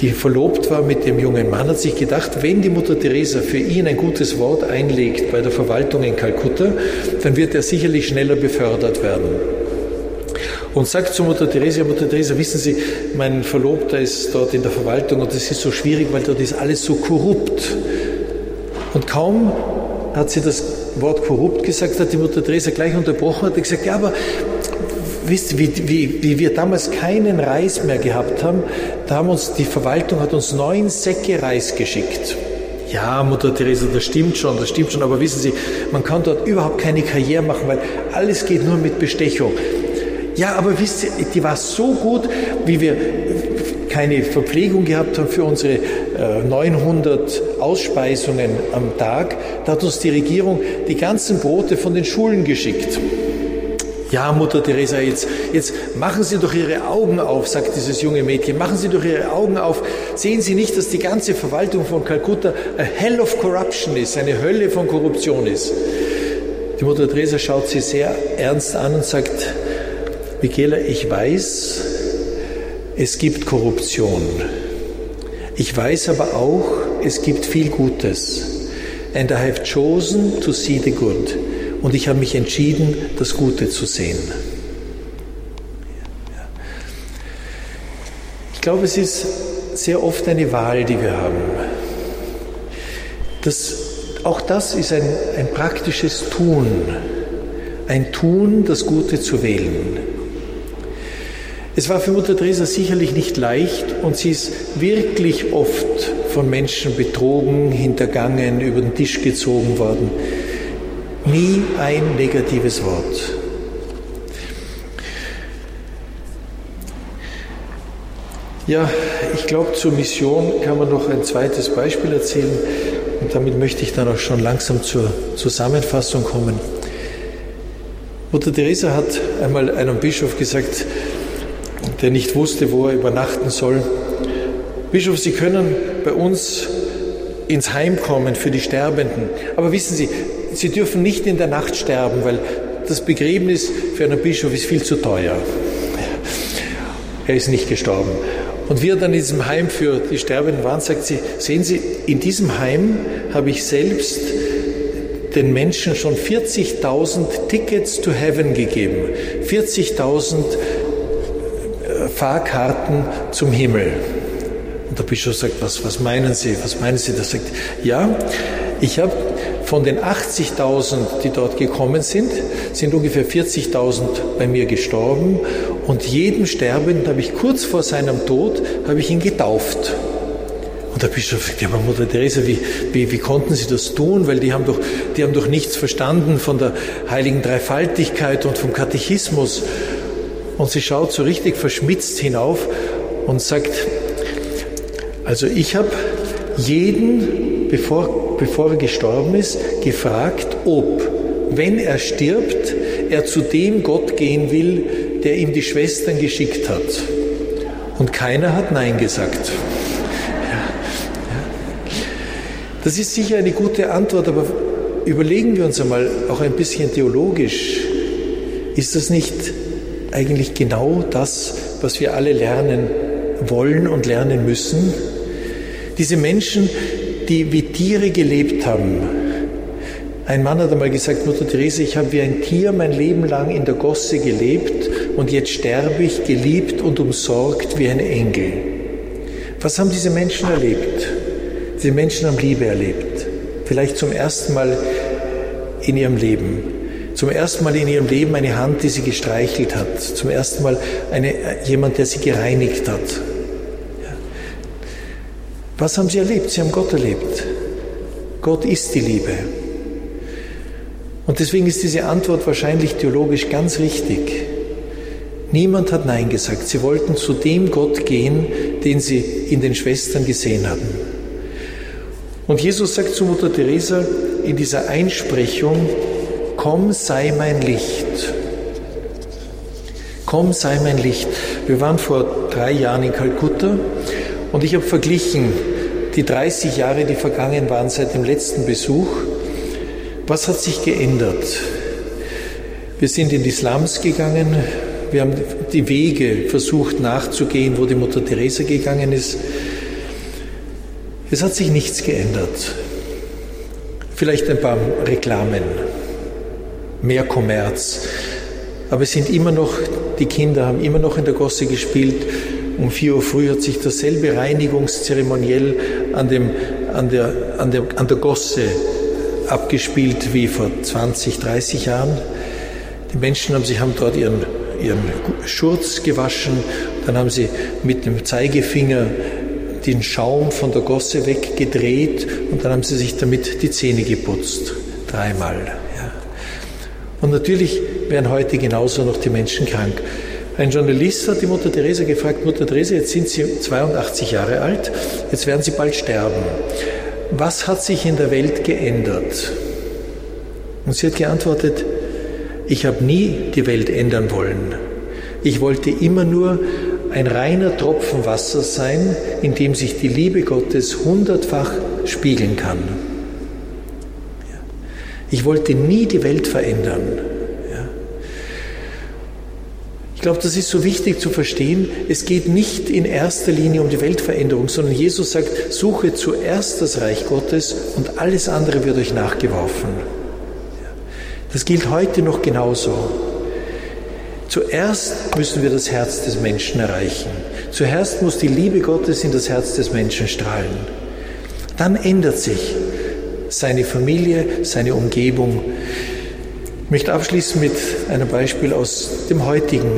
die verlobt war mit dem jungen Mann, hat sich gedacht, wenn die Mutter Teresa für ihn ein gutes Wort einlegt bei der Verwaltung in Kalkutta, dann wird er sicherlich schneller befördert werden. Und sagt zu Mutter Teresa, Mutter Teresa, wissen Sie, mein Verlobter ist dort in der Verwaltung und es ist so schwierig, weil dort ist alles so korrupt. Und kaum hat sie das Wort korrupt gesagt, hat die Mutter Teresa gleich unterbrochen und gesagt, ja, aber wisst ihr, wie, wie, wie wir damals keinen Reis mehr gehabt haben, da haben uns, die Verwaltung hat uns neun Säcke Reis geschickt. Ja, Mutter Teresa, das stimmt schon, das stimmt schon, aber wissen Sie, man kann dort überhaupt keine Karriere machen, weil alles geht nur mit Bestechung. Ja, aber wisst ihr, die war so gut, wie wir keine Verpflegung gehabt haben für unsere 900 äh, Ausspeisungen am Tag, da hat uns die Regierung die ganzen Brote von den Schulen geschickt. Ja, Mutter Teresa, jetzt, jetzt machen Sie doch Ihre Augen auf, sagt dieses junge Mädchen. Machen Sie doch Ihre Augen auf. Sehen Sie nicht, dass die ganze Verwaltung von Kalkutta a hell of corruption ist, eine Hölle von Korruption ist. Die Mutter Teresa schaut sie sehr ernst an und sagt, Michaela, ich weiß, es gibt Korruption. Ich weiß aber auch, es gibt viel Gutes. And I have chosen to see the good. Und ich habe mich entschieden, das Gute zu sehen. Ich glaube, es ist sehr oft eine Wahl, die wir haben. Das, auch das ist ein, ein praktisches Tun. Ein Tun, das Gute zu wählen. Es war für Mutter Teresa sicherlich nicht leicht und sie ist wirklich oft von Menschen betrogen, hintergangen, über den Tisch gezogen worden. Nie ein negatives Wort. Ja, ich glaube, zur Mission kann man noch ein zweites Beispiel erzählen und damit möchte ich dann auch schon langsam zur Zusammenfassung kommen. Mutter Teresa hat einmal einem Bischof gesagt, der nicht wusste, wo er übernachten soll, Bischof, Sie können bei uns ins Heim kommen für die Sterbenden. Aber wissen Sie, Sie dürfen nicht in der Nacht sterben, weil das Begräbnis für einen Bischof ist viel zu teuer. Er ist nicht gestorben. Und wie er dann in diesem Heim für die Sterbenden war, sagt sie, sehen Sie, in diesem Heim habe ich selbst den Menschen schon 40.000 Tickets to Heaven gegeben. 40.000 äh, Fahrkarten zum Himmel. Und der Bischof sagt, was, was meinen Sie? Was meinen Sie? Der sagt, ja, ich habe von den 80.000, die dort gekommen sind, sind ungefähr 40.000 bei mir gestorben und jedem Sterbenden habe ich kurz vor seinem Tod, habe ich ihn getauft. Und der Bischof sagt, ja, aber Mutter Teresa, wie, wie, wie konnten Sie das tun? Weil die haben, doch, die haben doch nichts verstanden von der heiligen Dreifaltigkeit und vom Katechismus. Und sie schaut so richtig verschmitzt hinauf und sagt, also ich habe jeden, bevor bevor er gestorben ist, gefragt, ob, wenn er stirbt, er zu dem Gott gehen will, der ihm die Schwestern geschickt hat. Und keiner hat Nein gesagt. Das ist sicher eine gute Antwort, aber überlegen wir uns einmal auch ein bisschen theologisch. Ist das nicht eigentlich genau das, was wir alle lernen wollen und lernen müssen? Diese Menschen, die wie Tiere gelebt haben. Ein Mann hat einmal gesagt, Mutter Therese, ich habe wie ein Tier mein Leben lang in der Gosse gelebt und jetzt sterbe ich geliebt und umsorgt wie ein Engel. Was haben diese Menschen erlebt? Diese Menschen haben Liebe erlebt. Vielleicht zum ersten Mal in ihrem Leben. Zum ersten Mal in ihrem Leben eine Hand, die sie gestreichelt hat. Zum ersten Mal eine, jemand, der sie gereinigt hat. Was haben sie erlebt? Sie haben Gott erlebt. Gott ist die Liebe. Und deswegen ist diese Antwort wahrscheinlich theologisch ganz richtig. Niemand hat Nein gesagt. Sie wollten zu dem Gott gehen, den sie in den Schwestern gesehen hatten. Und Jesus sagt zu Mutter Teresa in dieser Einsprechung, komm, sei mein Licht. Komm, sei mein Licht. Wir waren vor drei Jahren in Kalkutta und ich habe verglichen die 30 Jahre, die vergangen waren seit dem letzten Besuch. Was hat sich geändert? Wir sind in die Slums gegangen, wir haben die Wege versucht nachzugehen, wo die Mutter Teresa gegangen ist. Es hat sich nichts geändert. Vielleicht ein paar Reklamen, mehr Kommerz. Aber es sind immer noch, die Kinder haben immer noch in der Gosse gespielt. Um vier Uhr früh hat sich dasselbe Reinigungszeremoniell an, dem, an, der, an, der, an der Gosse abgespielt wie vor 20, 30 Jahren. Die Menschen haben sich haben dort ihren, ihren Schurz gewaschen, dann haben sie mit dem Zeigefinger den Schaum von der Gosse weggedreht und dann haben sie sich damit die Zähne geputzt. Dreimal. Und natürlich werden heute genauso noch die Menschen krank. Ein Journalist hat die Mutter Teresa gefragt, Mutter Teresa, jetzt sind Sie 82 Jahre alt, jetzt werden Sie bald sterben. Was hat sich in der Welt geändert? Und sie hat geantwortet, ich habe nie die Welt ändern wollen. Ich wollte immer nur ein reiner Tropfen Wasser sein, in dem sich die Liebe Gottes hundertfach spiegeln kann. Ich wollte nie die Welt verändern. Ich glaube, das ist so wichtig zu verstehen. Es geht nicht in erster Linie um die Weltveränderung, sondern Jesus sagt, suche zuerst das Reich Gottes und alles andere wird euch nachgeworfen. Das gilt heute noch genauso. Zuerst müssen wir das Herz des Menschen erreichen. Zuerst muss die Liebe Gottes in das Herz des Menschen strahlen. Dann ändert sich seine Familie, seine Umgebung. Ich möchte abschließen mit einem Beispiel aus dem heutigen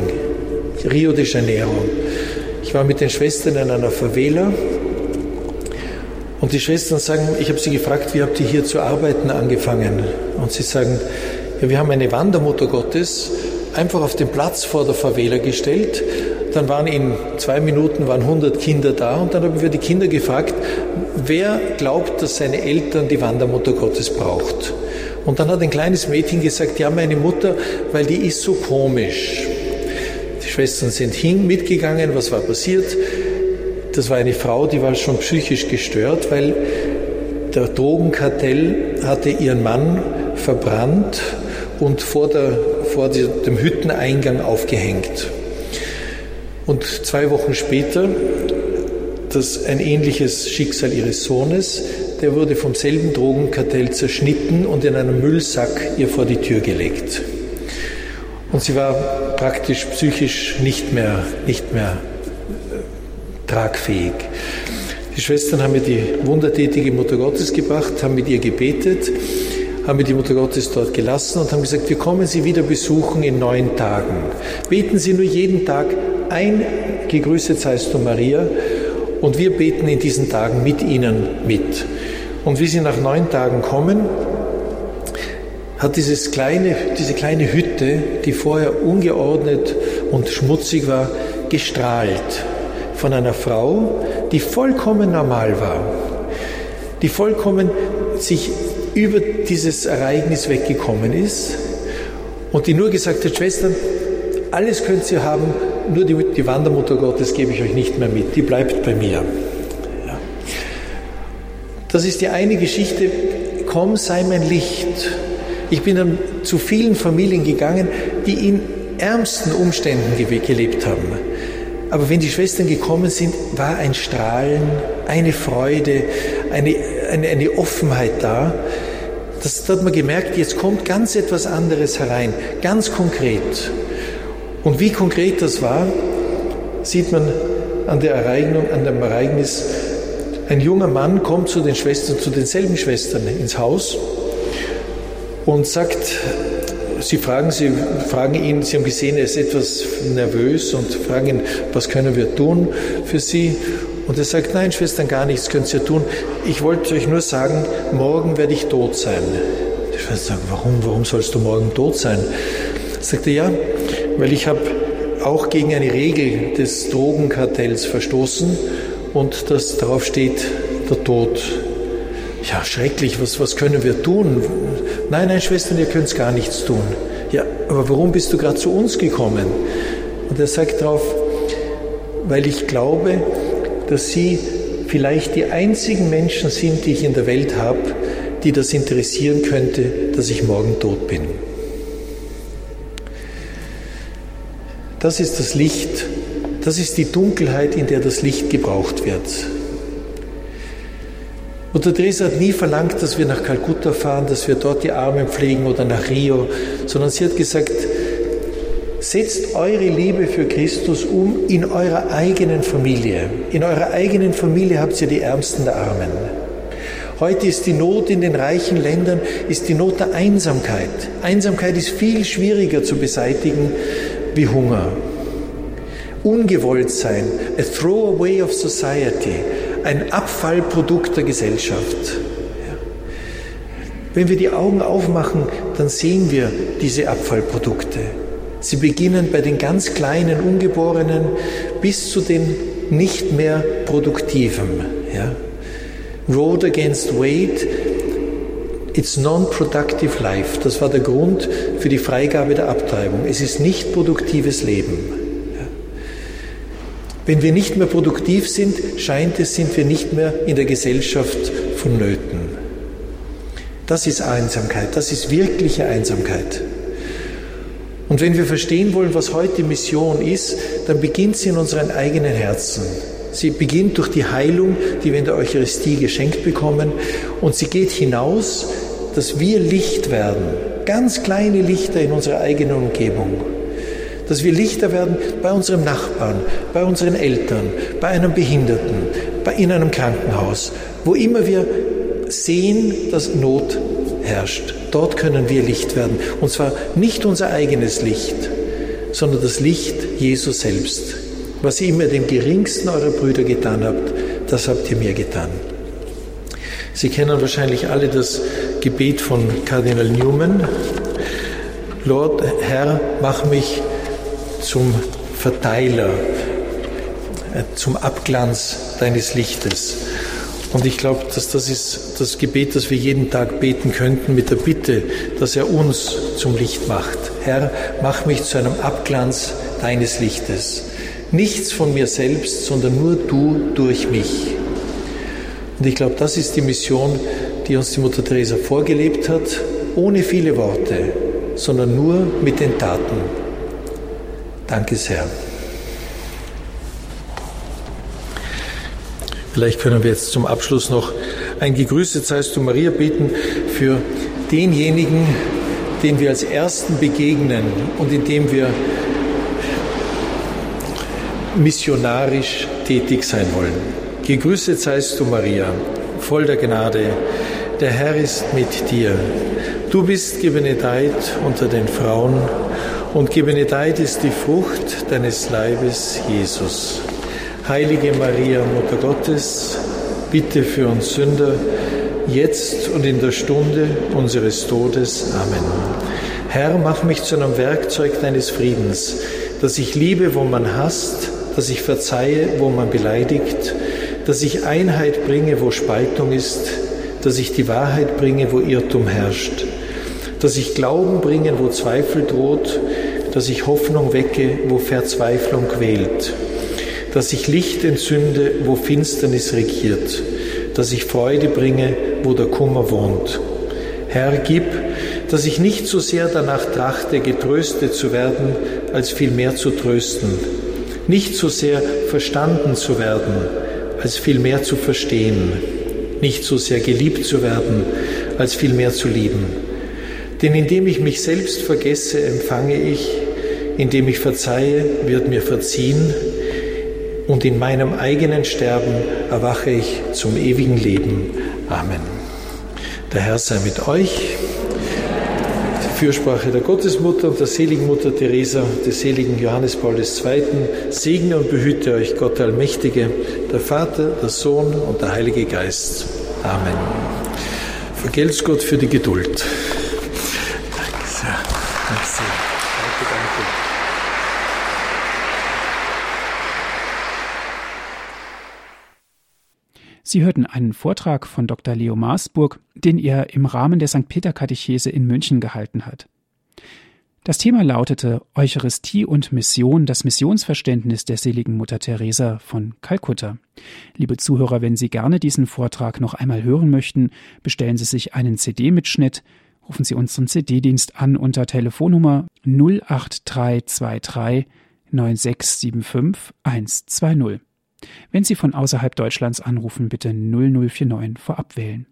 Rio de Janeiro. Ich war mit den Schwestern in einer Favela und die Schwestern sagen, ich habe sie gefragt, wie habt ihr hier zu arbeiten angefangen? Und sie sagen, ja, wir haben eine Wandermutter Gottes einfach auf den Platz vor der Favela gestellt. Dann waren in zwei Minuten waren 100 Kinder da und dann haben wir die Kinder gefragt, wer glaubt, dass seine Eltern die Wandermutter Gottes braucht. Und dann hat ein kleines Mädchen gesagt, ja, meine Mutter, weil die ist so komisch. Die Schwestern sind hin, mitgegangen, was war passiert? Das war eine Frau, die war schon psychisch gestört, weil der Drogenkartell hatte ihren Mann verbrannt und vor, der, vor dem Hütteneingang aufgehängt. Und zwei Wochen später das ein ähnliches Schicksal ihres Sohnes, der wurde vom selben Drogenkartell zerschnitten und in einem Müllsack ihr vor die Tür gelegt. Und sie war praktisch psychisch nicht mehr, nicht mehr äh, tragfähig. Die Schwestern haben mir die wundertätige Mutter Gottes gebracht, haben mit ihr gebetet haben wir die Mutter Gottes dort gelassen und haben gesagt, wir kommen Sie wieder besuchen in neun Tagen. Beten Sie nur jeden Tag ein, gegrüßet seist du Maria, und wir beten in diesen Tagen mit Ihnen mit. Und wie Sie nach neun Tagen kommen, hat dieses kleine, diese kleine Hütte, die vorher ungeordnet und schmutzig war, gestrahlt von einer Frau, die vollkommen normal war, die vollkommen sich über dieses Ereignis weggekommen ist und die nur gesagt hat, Schwestern, alles könnt ihr haben, nur die, die Wandermutter Gottes gebe ich euch nicht mehr mit, die bleibt bei mir. Ja. Das ist die eine Geschichte, komm, sei mein Licht. Ich bin dann zu vielen Familien gegangen, die in ärmsten Umständen gelebt haben. Aber wenn die Schwestern gekommen sind, war ein Strahlen, eine Freude, eine, eine, eine Offenheit da. Das, da hat man gemerkt, jetzt kommt ganz etwas anderes herein, ganz konkret. Und wie konkret das war, sieht man an, der Ereignung, an dem Ereignis. Ein junger Mann kommt zu den Schwestern, zu denselben Schwestern ins Haus und sagt, Sie fragen, Sie fragen ihn, Sie haben gesehen, er ist etwas nervös und fragen ihn, was können wir tun für Sie? Und er sagt, nein, Schwestern, gar nichts können Sie tun. Ich wollte euch nur sagen, morgen werde ich tot sein. Die Schwester sagt, warum, warum sollst du morgen tot sein? Sagt er, ja, weil ich habe auch gegen eine Regel des Drogenkartells verstoßen und das darauf steht, der Tod. Ja, schrecklich, was, was können wir tun? Nein, nein, Schwestern, ihr könnt gar nichts tun. Ja, aber warum bist du gerade zu uns gekommen? Und er sagt darauf, weil ich glaube, dass Sie vielleicht die einzigen Menschen sind, die ich in der Welt habe, die das interessieren könnte, dass ich morgen tot bin. Das ist das Licht, das ist die Dunkelheit, in der das Licht gebraucht wird. Mutter Teresa hat nie verlangt, dass wir nach Kalkutta fahren, dass wir dort die Armen pflegen oder nach Rio, sondern sie hat gesagt, setzt eure Liebe für Christus um in eurer eigenen Familie. In eurer eigenen Familie habt ihr die Ärmsten der Armen. Heute ist die Not in den reichen Ländern, ist die Not der Einsamkeit. Einsamkeit ist viel schwieriger zu beseitigen wie Hunger. Ungewollt sein, a throwaway of society, ein Abfallprodukt der Gesellschaft. Wenn wir die Augen aufmachen, dann sehen wir diese Abfallprodukte. Sie beginnen bei den ganz kleinen Ungeborenen bis zu den nicht mehr Produktiven. Ja? Road against weight, it's non-productive life. Das war der Grund für die Freigabe der Abtreibung. Es ist nicht produktives Leben. Wenn wir nicht mehr produktiv sind, scheint es, sind wir nicht mehr in der Gesellschaft vonnöten. Das ist Einsamkeit, das ist wirkliche Einsamkeit. Und wenn wir verstehen wollen, was heute Mission ist, dann beginnt sie in unseren eigenen Herzen. Sie beginnt durch die Heilung, die wir in der Eucharistie geschenkt bekommen. Und sie geht hinaus, dass wir Licht werden, ganz kleine Lichter in unserer eigenen Umgebung. Dass wir Lichter werden bei unserem Nachbarn, bei unseren Eltern, bei einem Behinderten, bei, in einem Krankenhaus, wo immer wir sehen, dass Not herrscht. Dort können wir Licht werden. Und zwar nicht unser eigenes Licht, sondern das Licht Jesus selbst. Was ihr immer dem geringsten eurer Brüder getan habt, das habt ihr mir getan. Sie kennen wahrscheinlich alle das Gebet von Kardinal Newman. Lord, Herr, mach mich zum Verteiler, äh, zum Abglanz deines Lichtes. Und ich glaube, dass das ist das Gebet, das wir jeden Tag beten könnten, mit der Bitte, dass er uns zum Licht macht. Herr, mach mich zu einem Abglanz deines Lichtes. Nichts von mir selbst, sondern nur du durch mich. Und ich glaube, das ist die Mission, die uns die Mutter Teresa vorgelebt hat, ohne viele Worte, sondern nur mit den Taten. Danke sehr. Vielleicht können wir jetzt zum Abschluss noch ein Gegrüßet seist du Maria beten für denjenigen, den wir als Ersten begegnen und in dem wir missionarisch tätig sein wollen. Gegrüßet seist du, Maria, voll der Gnade. Der Herr ist mit dir. Du bist gebenedeit unter den Frauen und gebenedeit ist die Frucht deines Leibes, Jesus. Heilige Maria, Mutter Gottes, bitte für uns Sünder, jetzt und in der Stunde unseres Todes. Amen. Herr, mach mich zu einem Werkzeug deines Friedens, dass ich liebe, wo man hasst, dass ich verzeihe, wo man beleidigt, dass ich Einheit bringe, wo Spaltung ist, dass ich die Wahrheit bringe, wo Irrtum herrscht, dass ich Glauben bringe, wo Zweifel droht, dass ich Hoffnung wecke, wo Verzweiflung quält, dass ich Licht entzünde, wo Finsternis regiert, dass ich Freude bringe, wo der Kummer wohnt. Herr, gib, dass ich nicht so sehr danach trachte, getröstet zu werden, als vielmehr zu trösten, nicht so sehr verstanden zu werden, als vielmehr zu verstehen, nicht so sehr geliebt zu werden, als vielmehr zu lieben. Denn indem ich mich selbst vergesse, empfange ich, indem ich verzeihe, wird mir verziehen, und in meinem eigenen Sterben erwache ich zum ewigen Leben. Amen. Der Herr sei mit euch. Fürsprache der Gottesmutter und der seligen Mutter Teresa, des seligen Johannes Paul II. Segne und behüte euch Gott der Allmächtige, der Vater, der Sohn und der Heilige Geist. Amen. Vergelt's Gott für die Geduld. Danke sehr. Danke sehr. Danke, danke. Sie hörten einen Vortrag von Dr. Leo Maasburg, den er im Rahmen der St. Peter Katechese in München gehalten hat. Das Thema lautete Eucharistie und Mission, das Missionsverständnis der seligen Mutter Teresa von Kalkutta. Liebe Zuhörer, wenn Sie gerne diesen Vortrag noch einmal hören möchten, bestellen Sie sich einen CD-Mitschnitt, rufen Sie unseren CD-Dienst an unter Telefonnummer 08323 9675 120. Wenn Sie von außerhalb Deutschlands anrufen, bitte 0049 vorab wählen.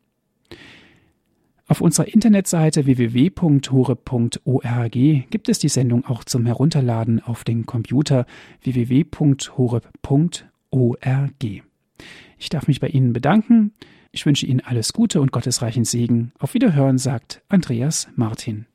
Auf unserer Internetseite www.horeb.org gibt es die Sendung auch zum Herunterladen auf den Computer www.horeb.org. Ich darf mich bei Ihnen bedanken. Ich wünsche Ihnen alles Gute und gottesreichen Segen. Auf Wiederhören sagt Andreas Martin.